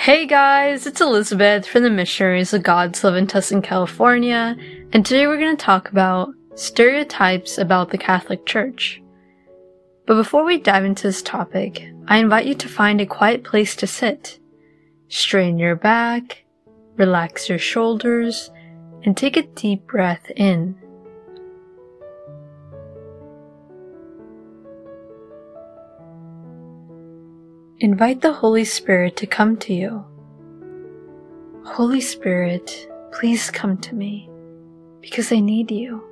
Hey guys, it's Elizabeth from the Missionaries of God's Love in Tustin, California, and today we're going to talk about stereotypes about the Catholic Church. But before we dive into this topic, I invite you to find a quiet place to sit. Strain your back, relax your shoulders, and take a deep breath in. Invite the Holy Spirit to come to you. Holy Spirit, please come to me because I need you.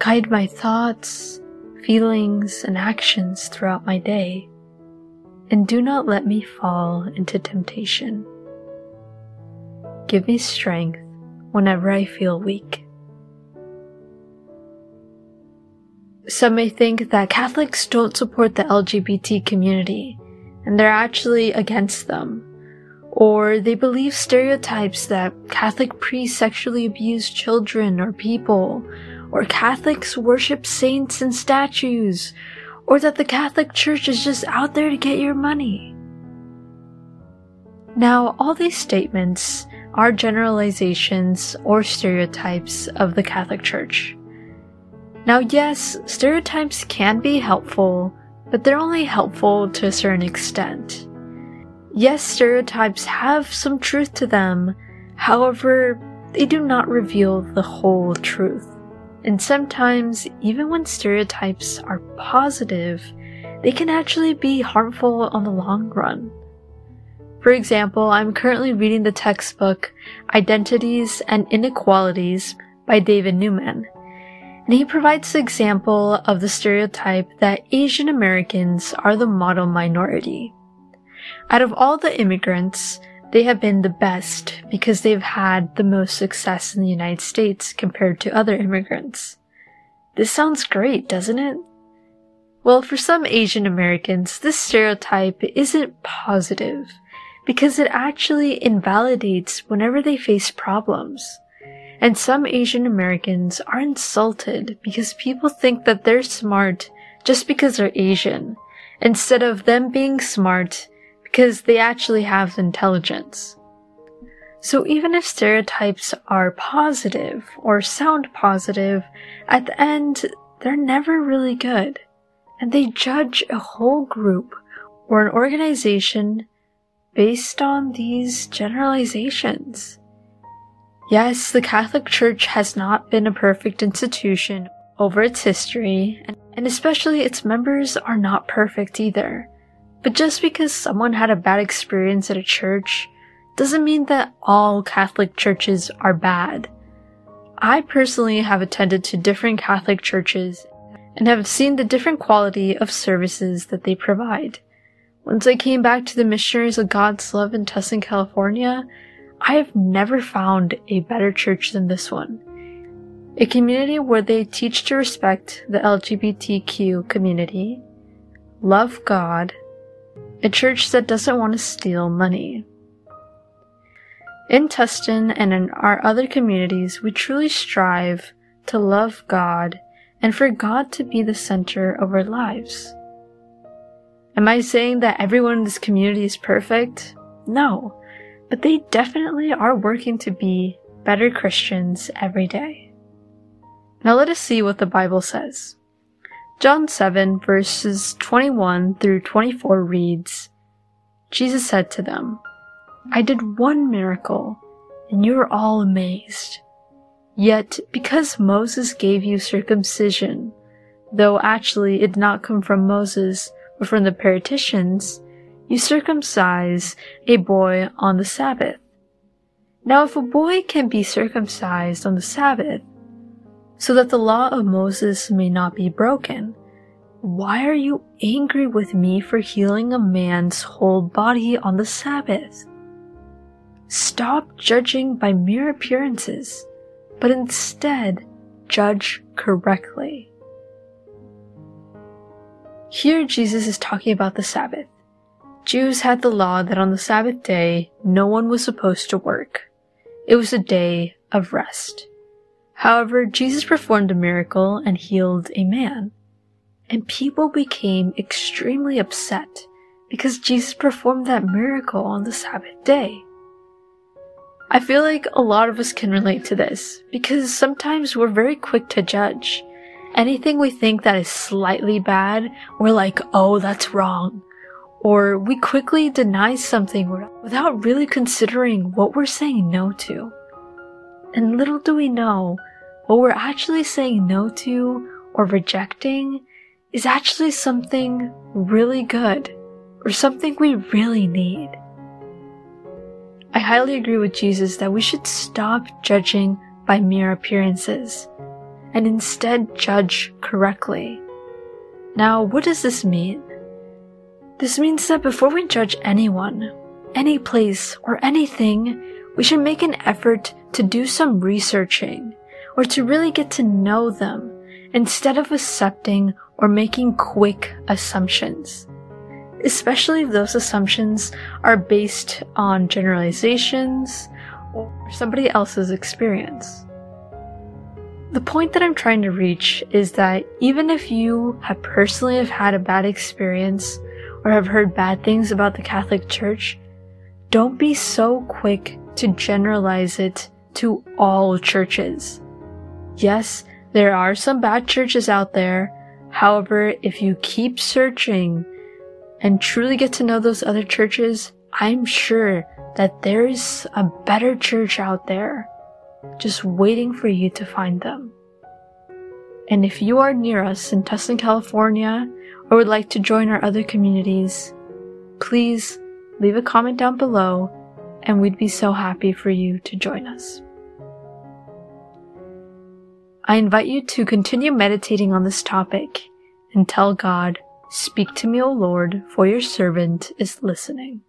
Guide my thoughts, feelings, and actions throughout my day, and do not let me fall into temptation. Give me strength whenever I feel weak. Some may think that Catholics don't support the LGBT community and they're actually against them. Or they believe stereotypes that Catholic priests sexually abuse children or people, or Catholics worship saints and statues, or that the Catholic Church is just out there to get your money. Now, all these statements are generalizations or stereotypes of the Catholic Church. Now, yes, stereotypes can be helpful but they're only helpful to a certain extent. Yes, stereotypes have some truth to them, however, they do not reveal the whole truth. And sometimes, even when stereotypes are positive, they can actually be harmful on the long run. For example, I'm currently reading the textbook Identities and Inequalities by David Newman and he provides the example of the stereotype that Asian Americans are the model minority. Out of all the immigrants, they have been the best because they've had the most success in the United States compared to other immigrants. This sounds great, doesn't it? Well, for some Asian Americans, this stereotype isn't positive because it actually invalidates whenever they face problems. And some Asian Americans are insulted because people think that they're smart just because they're Asian, instead of them being smart because they actually have intelligence. So even if stereotypes are positive or sound positive, at the end, they're never really good. And they judge a whole group or an organization based on these generalizations. Yes, the Catholic Church has not been a perfect institution over its history, and especially its members are not perfect either. But just because someone had a bad experience at a church doesn't mean that all Catholic churches are bad. I personally have attended to different Catholic churches and have seen the different quality of services that they provide. Once I came back to the Missionaries of God's Love in Tustin, California, I have never found a better church than this one. A community where they teach to respect the LGBTQ community, love God, a church that doesn't want to steal money. In Tustin and in our other communities, we truly strive to love God and for God to be the center of our lives. Am I saying that everyone in this community is perfect? No but they definitely are working to be better Christians every day. Now let us see what the Bible says. John 7 verses 21 through 24 reads, Jesus said to them, I did one miracle, and you are all amazed. Yet, because Moses gave you circumcision, though actually it did not come from Moses, but from the patriarchs, you circumcise a boy on the Sabbath. Now, if a boy can be circumcised on the Sabbath, so that the law of Moses may not be broken, why are you angry with me for healing a man's whole body on the Sabbath? Stop judging by mere appearances, but instead judge correctly. Here Jesus is talking about the Sabbath. Jews had the law that on the Sabbath day no one was supposed to work. It was a day of rest. However, Jesus performed a miracle and healed a man. And people became extremely upset because Jesus performed that miracle on the Sabbath day. I feel like a lot of us can relate to this because sometimes we're very quick to judge. Anything we think that is slightly bad, we're like, oh, that's wrong. Or we quickly deny something without really considering what we're saying no to. And little do we know, what we're actually saying no to or rejecting is actually something really good or something we really need. I highly agree with Jesus that we should stop judging by mere appearances and instead judge correctly. Now, what does this mean? This means that before we judge anyone, any place, or anything, we should make an effort to do some researching or to really get to know them instead of accepting or making quick assumptions. Especially if those assumptions are based on generalizations or somebody else's experience. The point that I'm trying to reach is that even if you have personally have had a bad experience or have heard bad things about the Catholic Church, don't be so quick to generalize it to all churches. Yes, there are some bad churches out there. However, if you keep searching and truly get to know those other churches, I'm sure that there is a better church out there just waiting for you to find them. And if you are near us in Tustin, California, or would like to join our other communities, please leave a comment down below and we'd be so happy for you to join us. I invite you to continue meditating on this topic and tell God, Speak to me, O Lord, for your servant is listening.